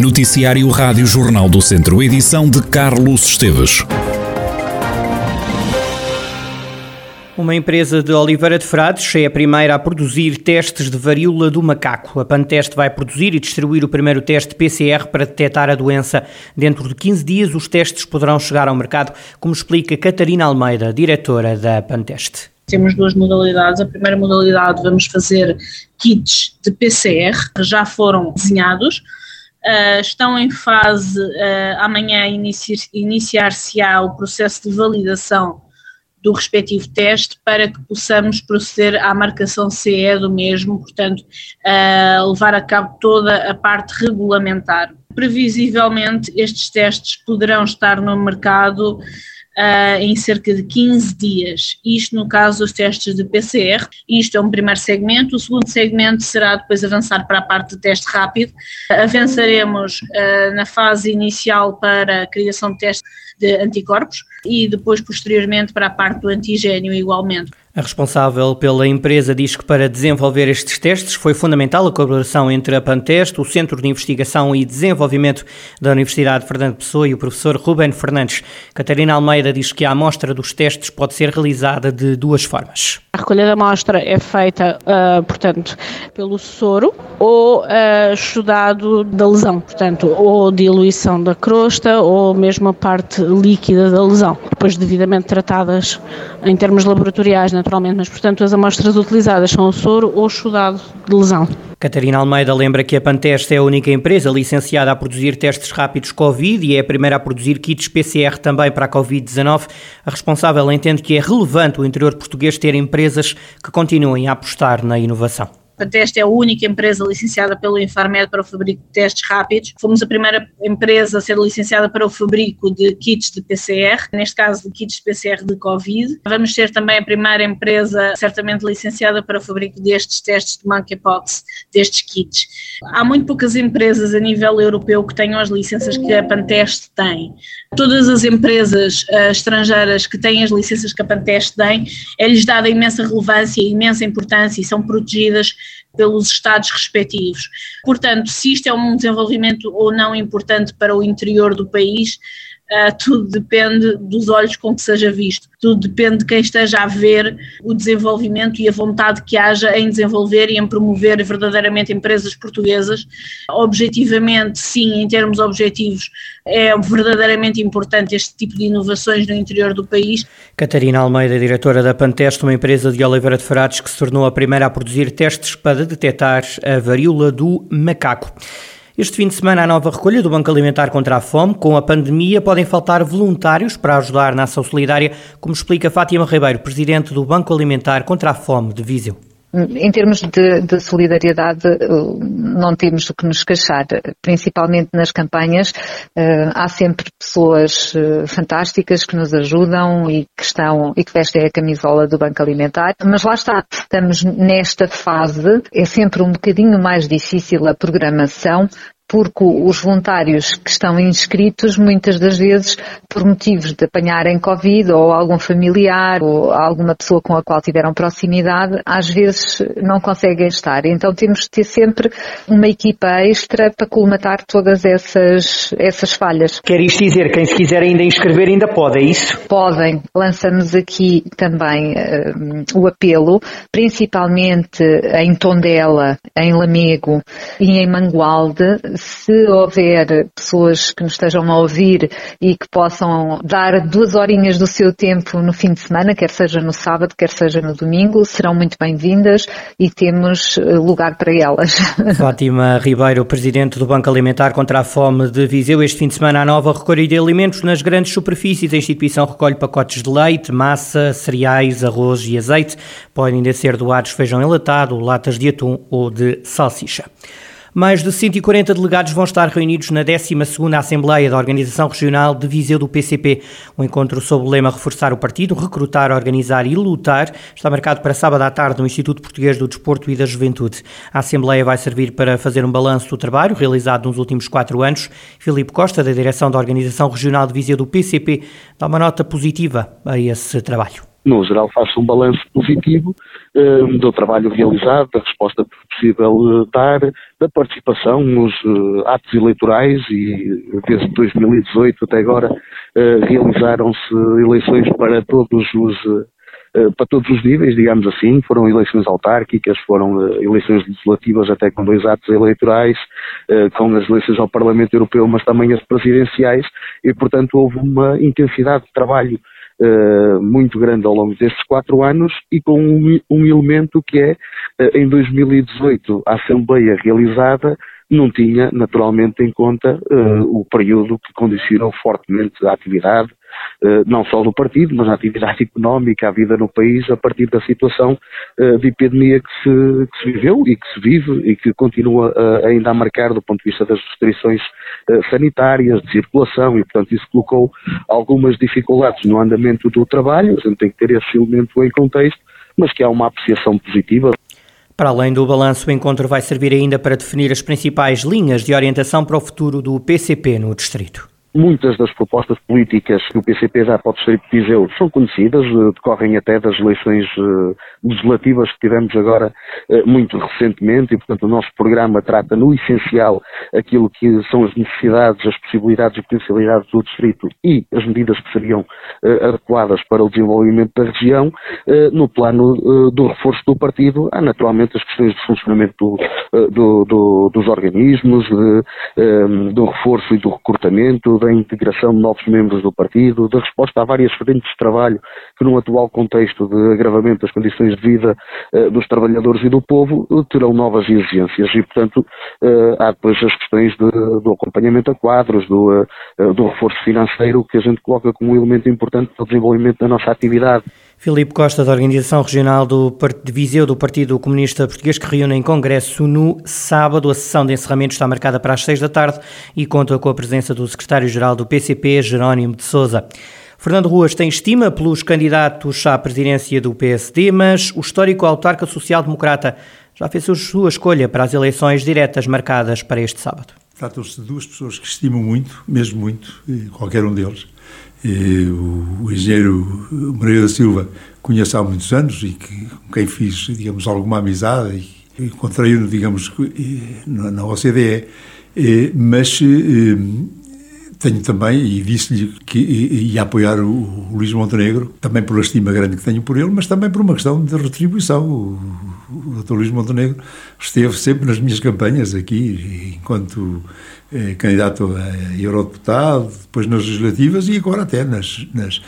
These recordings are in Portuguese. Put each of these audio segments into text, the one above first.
Noticiário Rádio Jornal do Centro, edição de Carlos Esteves. Uma empresa de Oliveira de Frades é a primeira a produzir testes de varíola do macaco. A Panteste vai produzir e distribuir o primeiro teste PCR para detectar a doença. Dentro de 15 dias, os testes poderão chegar ao mercado, como explica Catarina Almeida, diretora da Panteste. Temos duas modalidades. A primeira modalidade, vamos fazer kits de PCR, que já foram desenhados. Uh, estão em fase, uh, amanhã iniciar-se-á o processo de validação do respectivo teste para que possamos proceder à marcação CE do mesmo, portanto, uh, levar a cabo toda a parte regulamentar. Previsivelmente, estes testes poderão estar no mercado uh, em cerca de 15 dias, isto no caso dos testes de PCR. Isto é um primeiro segmento. O segundo segmento será depois avançar para a parte de teste rápido. Avançaremos uh, na fase inicial para a criação de testes de anticorpos e depois, posteriormente, para a parte do antigênio, igualmente. A responsável pela empresa diz que para desenvolver estes testes foi fundamental a colaboração entre a Panteste, o Centro de Investigação e Desenvolvimento da Universidade Fernando Pessoa e o professor Ruben Fernandes. Catarina Almeida diz que a amostra dos testes pode ser realizada de duas formas. A recolha da amostra é feita, uh, portanto, pelo soro ou uh, estudado da lesão, portanto, ou diluição da crosta ou mesmo a parte líquida da lesão, depois devidamente tratadas em termos laboratoriais, naturalmente, mas, portanto, as amostras utilizadas são o soro ou estudado de lesão. Catarina Almeida lembra que a Panteste é a única empresa licenciada a produzir testes rápidos Covid e é a primeira a produzir kits PCR também para a Covid-19. A responsável entende que é relevante o interior português ter empresas que continuem a apostar na inovação. Panteste é a única empresa licenciada pelo Infarmed para o fabrico de testes rápidos. Fomos a primeira empresa a ser licenciada para o fabrico de kits de PCR, neste caso de kits de PCR de Covid. Vamos ser também a primeira empresa certamente licenciada para o fabrico destes testes de monkeypox, destes kits. Há muito poucas empresas a nível europeu que tenham as licenças que a Panteste tem. Todas as empresas uh, estrangeiras que têm as licenças que a Panteste tem, é-lhes dada imensa relevância imensa importância e são protegidas pelos Estados respectivos. Portanto, se isto é um desenvolvimento ou não importante para o interior do país, Uh, tudo depende dos olhos com que seja visto, tudo depende de quem esteja a ver o desenvolvimento e a vontade que haja em desenvolver e em promover verdadeiramente empresas portuguesas. Objetivamente, sim, em termos objetivos, é verdadeiramente importante este tipo de inovações no interior do país. Catarina Almeida, diretora da Panteste, uma empresa de Oliveira de Frades que se tornou a primeira a produzir testes para detectar a varíola do macaco. Este fim de semana, a nova recolha do Banco Alimentar contra a Fome. Com a pandemia, podem faltar voluntários para ajudar na ação solidária, como explica Fátima Ribeiro, presidente do Banco Alimentar contra a Fome de Viseu. Em termos de, de, solidariedade, não temos o que nos queixar, principalmente nas campanhas. Eh, há sempre pessoas eh, fantásticas que nos ajudam e que estão e que vestem a camisola do Banco Alimentar. Mas lá está, estamos nesta fase, é sempre um bocadinho mais difícil a programação porque os voluntários que estão inscritos, muitas das vezes, por motivos de apanharem Covid ou algum familiar ou alguma pessoa com a qual tiveram proximidade, às vezes não conseguem estar. Então temos de ter sempre uma equipa extra para colmatar todas essas, essas falhas. Quer isto dizer, quem se quiser ainda inscrever ainda pode, é isso? Podem. Lançamos aqui também uh, o apelo, principalmente em Tondela, em Lamego e em Mangualde, se houver pessoas que nos estejam a ouvir e que possam dar duas horinhas do seu tempo no fim de semana, quer seja no sábado, quer seja no domingo, serão muito bem-vindas e temos eh, lugar para elas. Fátima Ribeiro, presidente do Banco Alimentar contra a Fome de Viseu, este fim de semana a nova recolha de alimentos nas grandes superfícies. A instituição recolhe pacotes de leite, massa, cereais, arroz e azeite. Podem ainda ser doados feijão enlatado, latas de atum ou de salsicha. Mais de 140 delegados vão estar reunidos na 12ª Assembleia da Organização Regional de Viseu do PCP. O encontro sob o lema Reforçar o Partido, Recrutar, Organizar e Lutar está marcado para sábado à tarde no Instituto Português do Desporto e da Juventude. A Assembleia vai servir para fazer um balanço do trabalho realizado nos últimos quatro anos. Filipe Costa, da direção da Organização Regional de Viseu do PCP, dá uma nota positiva a esse trabalho. No geral faz-se um balanço positivo uh, do trabalho realizado, da resposta possível uh, dar, da participação nos uh, atos eleitorais e desde 2018 até agora realizaram-se eleições para todos os para todos os níveis, digamos assim, foram eleições autárquicas, foram eleições legislativas até com dois atos eleitorais, com as eleições ao Parlamento Europeu, mas também as presidenciais, e portanto houve uma intensidade de trabalho uh, muito grande ao longo destes quatro anos e com um, um elemento que é, uh, em 2018, a Assembleia realizada não tinha naturalmente em conta uh, o período que condicionou fortemente a atividade, uh, não só do partido, mas a atividade económica, a vida no país, a partir da situação uh, de epidemia que se, que se, viveu e que se vive e que continua ainda a marcar do ponto de vista das restrições sanitárias, de circulação, e portanto isso colocou algumas dificuldades no andamento do trabalho, a gente tem que ter esse elemento em contexto, mas que há uma apreciação positiva. Para além do balanço, o encontro vai servir ainda para definir as principais linhas de orientação para o futuro do PCP no Distrito. Muitas das propostas políticas que o PCP dá para o Distrito de Viseu são conhecidas, decorrem até das eleições eh, legislativas que tivemos agora eh, muito recentemente e, portanto, o nosso programa trata no essencial aquilo que são as necessidades, as possibilidades e potencialidades do Distrito e as medidas que seriam adequadas para o desenvolvimento da região. No plano do reforço do partido, há naturalmente as questões de funcionamento do, do, do, dos organismos, de, do reforço e do recrutamento, da integração de novos membros do partido, da resposta a várias frentes de trabalho que, no atual contexto de agravamento das condições de vida uh, dos trabalhadores e do povo, terão novas exigências e, portanto, uh, há depois as questões de, do acompanhamento a quadros, do, do reforço financeiro, que a gente coloca como um elemento importante para o desenvolvimento da nossa atividade. Filipe Costa, da Organização Regional do de Viseu do Partido Comunista Português, que reúne em Congresso no sábado. A sessão de encerramento está marcada para as seis da tarde e conta com a presença do secretário-geral do PCP, Jerónimo de Souza. Fernando Ruas tem estima pelos candidatos à presidência do PSD, mas o histórico autarca social-democrata já fez a sua escolha para as eleições diretas marcadas para este sábado. Tratam-se de duas pessoas que estimo muito, mesmo muito, qualquer um deles o, engenheiro Moreira da Silva conheço há muitos anos e que, com quem fiz, digamos, alguma amizade e encontrei-o, digamos, na OCDE, mas tenho também, e disse-lhe que ia apoiar o, o Luís Montenegro, também por a estima grande que tenho por ele, mas também por uma questão de retribuição. O, o Dr. Luís Montenegro esteve sempre nas minhas campanhas aqui, enquanto eh, candidato a eurodeputado, depois nas legislativas e agora até nas, nas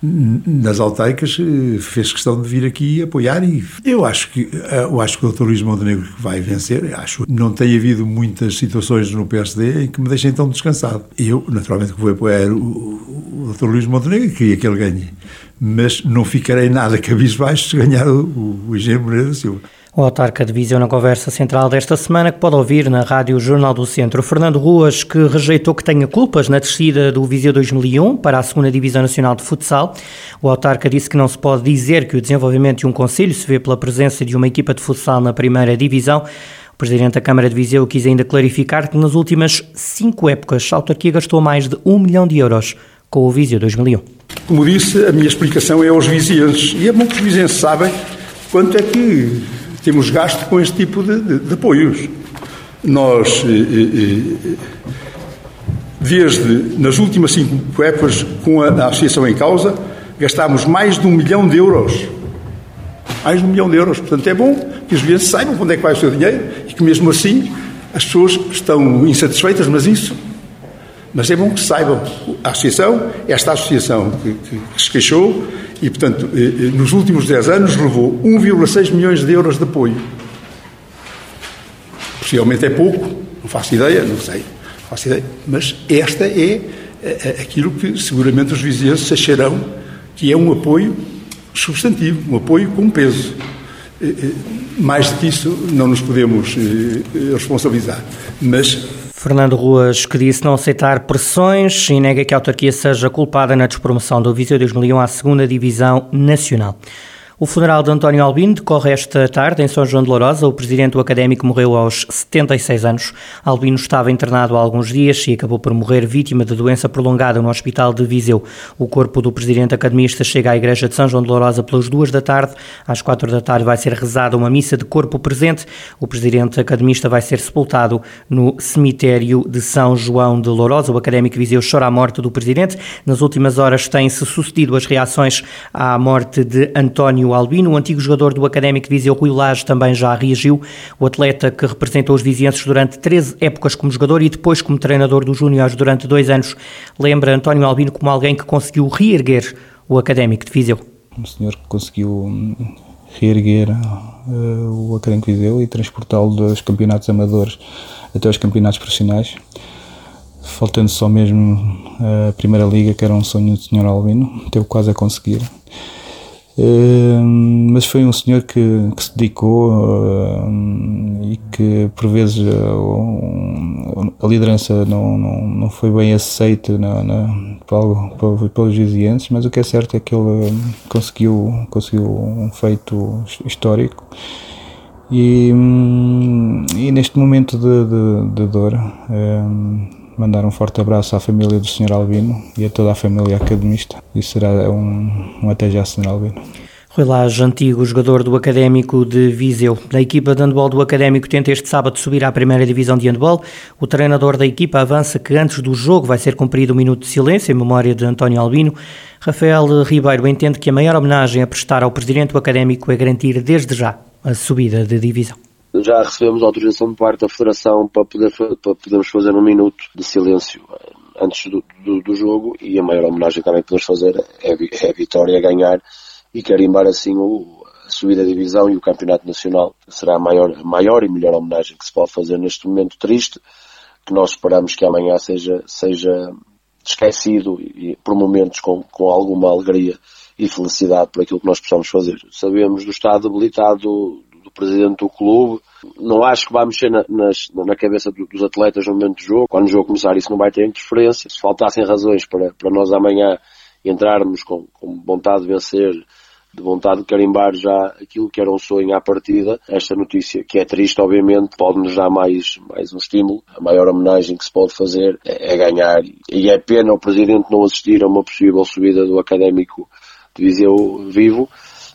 nas altaicas eh, fez questão de vir aqui apoiar e eu acho que eh, eu acho que o Dr. Luís Montenegro vai vencer acho não tem havido muitas situações no PSD em que me deixem tão descansado eu naturalmente vou apoiar o, o Dr. Luís Montenegro e queria que ele ganhe mas não ficarei nada cabisbaixo se ganhar o, o, o Moreira da Silva o autarca de Viseu na conversa central desta semana, que pode ouvir na Rádio Jornal do Centro. Fernando Ruas, que rejeitou que tenha culpas na descida do Viseu 2001 para a segunda Divisão Nacional de Futsal. O autarca disse que não se pode dizer que o desenvolvimento de um conselho se vê pela presença de uma equipa de futsal na primeira divisão. O presidente da Câmara de Viseu quis ainda clarificar que nas últimas cinco épocas a autarquia gastou mais de um milhão de euros com o Viseu 2001. Como disse, a minha explicação é aos vizienses. E é bom que os vizienses sabem quanto é que temos gasto com este tipo de, de, de apoios. Nós, desde nas últimas cinco épocas, com a, a associação em causa, gastámos mais de um milhão de euros. Mais de um milhão de euros. Portanto, é bom que os clientes saibam onde é que vai o seu dinheiro e que, mesmo assim, as pessoas estão insatisfeitas, mas isso. Mas é bom que saibam. A associação, esta associação que, que, que se queixou, e, portanto, eh, eh, nos últimos 10 anos levou 1,6 milhões de euros de apoio. Possivelmente é pouco, não faço ideia, não sei, não faço ideia, mas esta é eh, aquilo que seguramente os vizinhos acharão que é um apoio substantivo, um apoio com peso. Mais do que isso não nos podemos responsabilizar. Mas Fernando Ruas, que disse não aceitar pressões e nega que a autarquia seja culpada na despromoção do Viseu 2001 à segunda Divisão Nacional. O funeral de António Albino decorre esta tarde em São João de Lourosa. O presidente do académico morreu aos 76 anos. Albino estava internado há alguns dias e acabou por morrer vítima de doença prolongada no Hospital de Viseu. O corpo do presidente academista chega à Igreja de São João de Lourosa pelas duas da tarde. Às quatro da tarde vai ser rezada uma missa de corpo presente. O presidente academista vai ser sepultado no cemitério de São João de Lourosa. O académico Viseu chora a morte do presidente. Nas últimas horas têm-se sucedido as reações à morte de António Albino. O antigo jogador do Académico de Viseu, Rui Lage, também já reagiu. O atleta que representou os vizienses durante 13 épocas como jogador e depois como treinador dos Júniores durante dois anos, lembra António Albino como alguém que conseguiu reerguer o Académico de Viseu. Um senhor que conseguiu hum, reerguer uh, o Académico de Viseu e transportá-lo dos campeonatos amadores até os campeonatos profissionais faltando só mesmo a Primeira Liga, que era um sonho do Sr. Albino, teve quase a conseguir. Ehm, mas foi um senhor que, que se dedicou uh, e que por vezes uh, a liderança não, não, não foi bem aceita na, na, pelos vizienses, mas o que é certo é que ele conseguiu, conseguiu um feito histórico. E, um, e neste momento de, de, de dor um, mandar um forte abraço à família do Sr. Albino e a toda a família academista. E será um, um até já, Sr. Albino. Rui Lage, antigo jogador do Académico de Viseu. A equipa de handball do Académico tenta este sábado subir à primeira divisão de handball. O treinador da equipa avança que antes do jogo vai ser cumprido um minuto de silêncio em memória de António Albino. Rafael Ribeiro entende que a maior homenagem a prestar ao presidente do Académico é garantir desde já a subida de divisão já recebemos autorização por parte da Federação para, poder, para podermos fazer um minuto de silêncio eh, antes do, do, do jogo e a maior homenagem também que podemos fazer é, é a vitória a ganhar e carimbar assim o, a subida da divisão e o campeonato nacional. Será a maior, a maior e melhor homenagem que se pode fazer neste momento triste, que nós esperamos que amanhã seja, seja esquecido e, por momentos com, com alguma alegria e felicidade por aquilo que nós possamos fazer. Sabemos do estado debilitado do presidente do clube. Não acho que vai mexer na, nas, na cabeça dos atletas no momento do jogo. Quando o jogo começar, isso não vai ter interferência. Se faltassem razões para, para nós amanhã entrarmos com, com vontade de vencer, de vontade de carimbar já aquilo que era um sonho à partida, esta notícia, que é triste, obviamente, pode-nos dar mais, mais um estímulo. A maior homenagem que se pode fazer é, é ganhar. E é pena o Presidente não assistir a uma possível subida do Académico de Viseu vivo,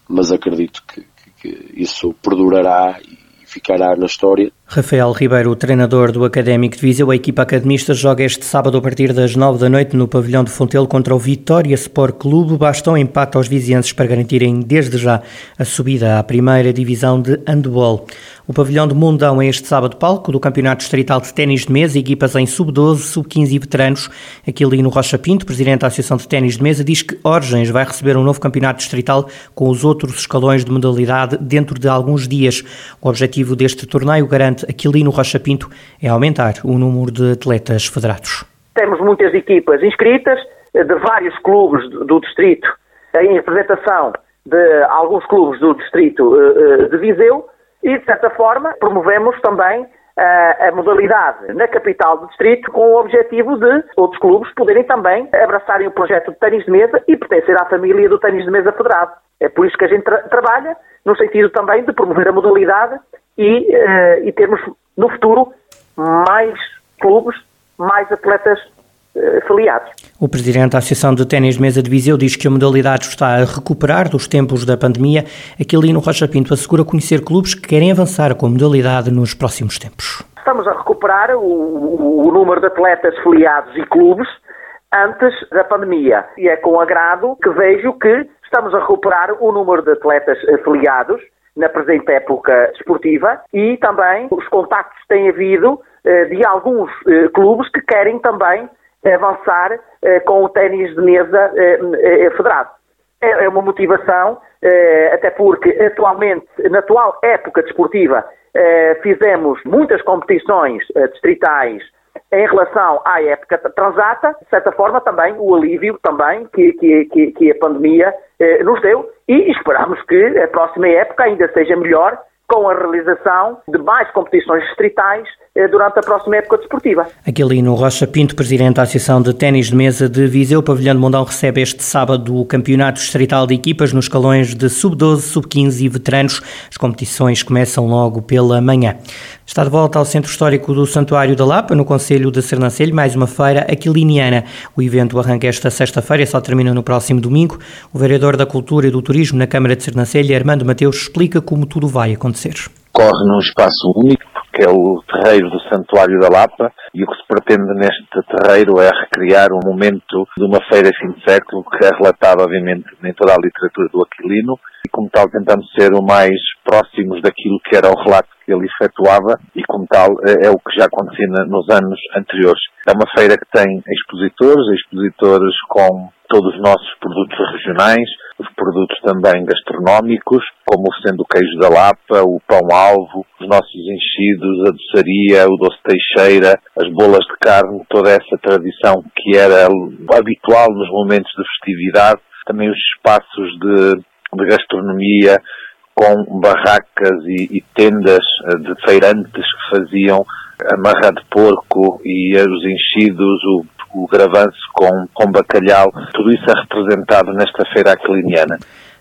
mas acredito que, que isso perdurará e ficará na história. Rafael Ribeiro, treinador do Académico de Viseu, a equipa academista joga este sábado a partir das nove da noite no pavilhão de Fontelo contra o Vitória Sport Clube. Basta um empate aos vizienses para garantirem desde já a subida à primeira divisão de handball. O pavilhão de Mundão é este sábado palco do Campeonato Distrital de Ténis de Mesa, equipas em sub-12, sub-15 e veteranos. no Rocha Pinto, presidente da Associação de Ténis de Mesa, diz que Orgens vai receber um novo campeonato distrital com os outros escalões de modalidade dentro de alguns dias. O objetivo deste torneio garante Aquilino Rocha Pinto é aumentar o número de atletas federados. Temos muitas equipas inscritas eh, de vários clubes do distrito em representação de alguns clubes do distrito eh, eh, de Viseu e, de certa forma, promovemos também a, modalidade na capital do distrito com o objetivo de outros clubes poderem também abraçarem o projeto de ténis de mesa e pertencer à família do ténis de mesa federado. É por isso que a gente tra trabalha no sentido também de promover a modalidade e, uh, e termos no futuro mais clubes, mais atletas uh, filiados. O presidente da Associação de Ténis de Mesa de Viseu diz que a modalidade está a recuperar dos tempos da pandemia. Aquilino Rocha Pinto assegura conhecer clubes que querem avançar com a modalidade nos próximos tempos. Estamos a recuperar o, o número de atletas filiados e clubes antes da pandemia. E é com agrado que vejo que estamos a recuperar o número de atletas filiados na presente época desportiva e também os contactos que têm havido eh, de alguns eh, clubes que querem também avançar eh, com o ténis de mesa federado. É, é uma motivação, até porque atualmente, na atual época desportiva, fizemos muitas competições distritais em relação à época transata, de certa forma também o alívio também que, que, que a pandemia eh, nos deu e esperamos que a próxima época ainda seja melhor com a realização de mais competições distritais durante a próxima época desportiva. Aquilino Rocha Pinto, presidente da Associação de Ténis de Mesa de Viseu, o Pavilhão de Mondão recebe este sábado o Campeonato Distrital de Equipas nos escalões de sub-12, sub-15 e veteranos. As competições começam logo pela manhã. Está de volta ao Centro Histórico do Santuário da Lapa, no Conselho de Sernancelho, mais uma feira aquiliniana. O evento arranca esta sexta-feira e só termina no próximo domingo. O vereador da Cultura e do Turismo na Câmara de Sernancelho, Armando Mateus, explica como tudo vai acontecer. Corre num espaço único, que é o terreiro do Santuário da Lapa, e o que se pretende neste terreiro é recriar um momento de uma feira fim de século, que é relatado, obviamente, em toda a literatura do Aquilino, e como tal tentamos ser o mais próximos daquilo que era o relato que ele efetuava, e como tal é, é o que já acontecia nos anos anteriores. É uma feira que tem expositores, expositores com todos os nossos produtos regionais, os produtos também gastronómicos, como sendo o queijo da Lapa, o pão-alvo, os nossos enchidos, a doçaria, o doce teixeira, as bolas de carne, toda essa tradição que era habitual nos momentos de festividade, também os espaços de, de gastronomia com barracas e, e tendas eh, de feirantes que faziam amarra de porco e os enchidos, o o gravanço com, com bacalhau, tudo isso é representado nesta feira aquiliniana.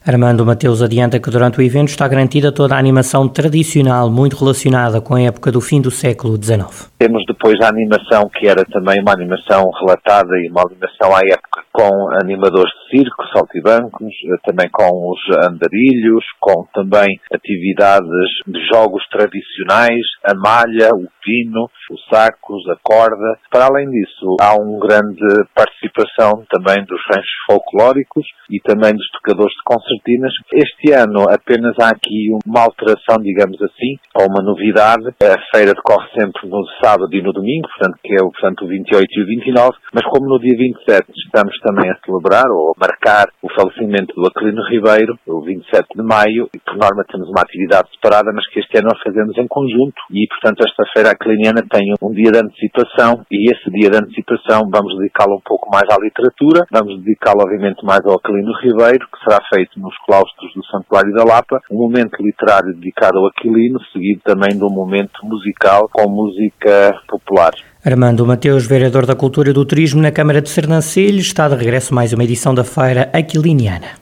Armando Mateus adianta que durante o evento está garantida toda a animação tradicional, muito relacionada com a época do fim do século XIX. Temos depois a animação, que era também uma animação relatada e uma animação à época, com animadores de circo, saltibancos, também com os andarilhos, com também atividades de jogos tradicionais, a malha, o pino, os sacos, a corda. Para além disso, há uma grande participação também dos ranchos folclóricos e também dos tocadores de concertinas. Este ano apenas há aqui uma alteração, digamos assim, ou uma novidade. A feira decorre sempre no sábado e no domingo, portanto, que é portanto, o 28 e o 29, mas como no dia 27 estamos também a celebrar ou a marcar o falecimento do Aquilino Ribeiro, o 27 de maio, e por norma temos uma atividade separada, mas que este ano nós fazemos em conjunto e, portanto, esta feira aquiliniana tem um dia de antecipação e esse dia de antecipação vamos dedicá-lo um pouco mais à literatura, vamos dedicá-lo, obviamente, mais ao Aquilino Ribeiro, que será feito nos claustros do Santuário da Lapa, um momento literário dedicado ao Aquilino, seguido também de um momento musical com música popular. Armando Mateus, vereador da Cultura e do Turismo na Câmara de Sernancelho, está de regresso mais uma edição da Feira Aquiliniana.